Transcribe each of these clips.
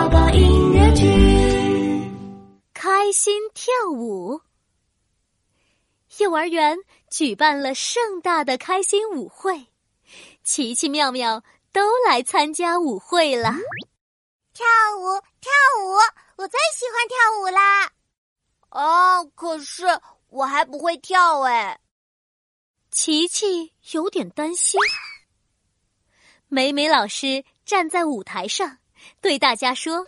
宝宝音乐剧，开心跳舞。幼儿园举办了盛大的开心舞会，奇奇妙妙都来参加舞会了。跳舞，跳舞，我最喜欢跳舞啦！哦，可是我还不会跳哎。琪琪有点担心。美美老师站在舞台上，对大家说：“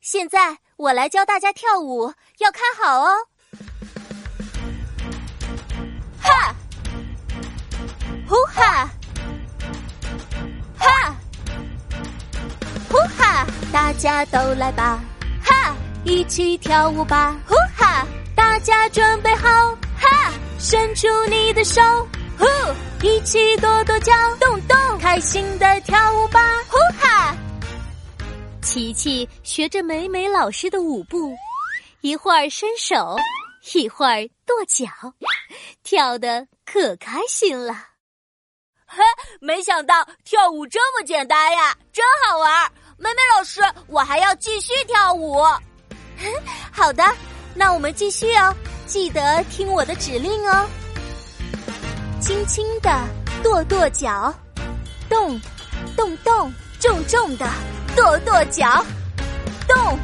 现在我来教大家跳舞，要看好哦。”哈，呼哈，哈，呼哈，大家都来吧，哈，一起跳舞吧，呼哈，大家准备好，哈，伸出你的手。呼，一起跺跺脚，动动，开心的跳舞！琪琪学着美美老师的舞步，一会儿伸手，一会儿跺脚，跳得可开心了。嘿，没想到跳舞这么简单呀，真好玩！美美老师，我还要继续跳舞。好的，那我们继续哦，记得听我的指令哦。轻轻的跺跺脚，动，动动，重重的跺跺脚，动，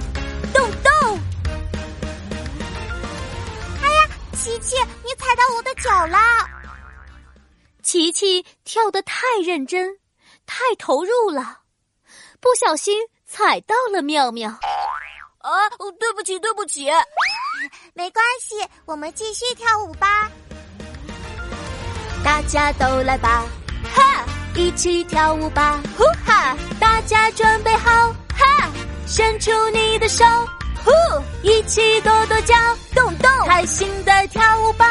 动动。哎呀，琪琪，你踩到我的脚了！琪琪跳得太认真，太投入了，不小心踩到了妙妙。啊，对不起，对不起。没关系，我们继续跳舞吧。大家都来吧，哈！一起跳舞吧，呼哈！大家准备好，哈！伸出你的手，呼！一起跺跺脚，动动，开心的跳舞吧。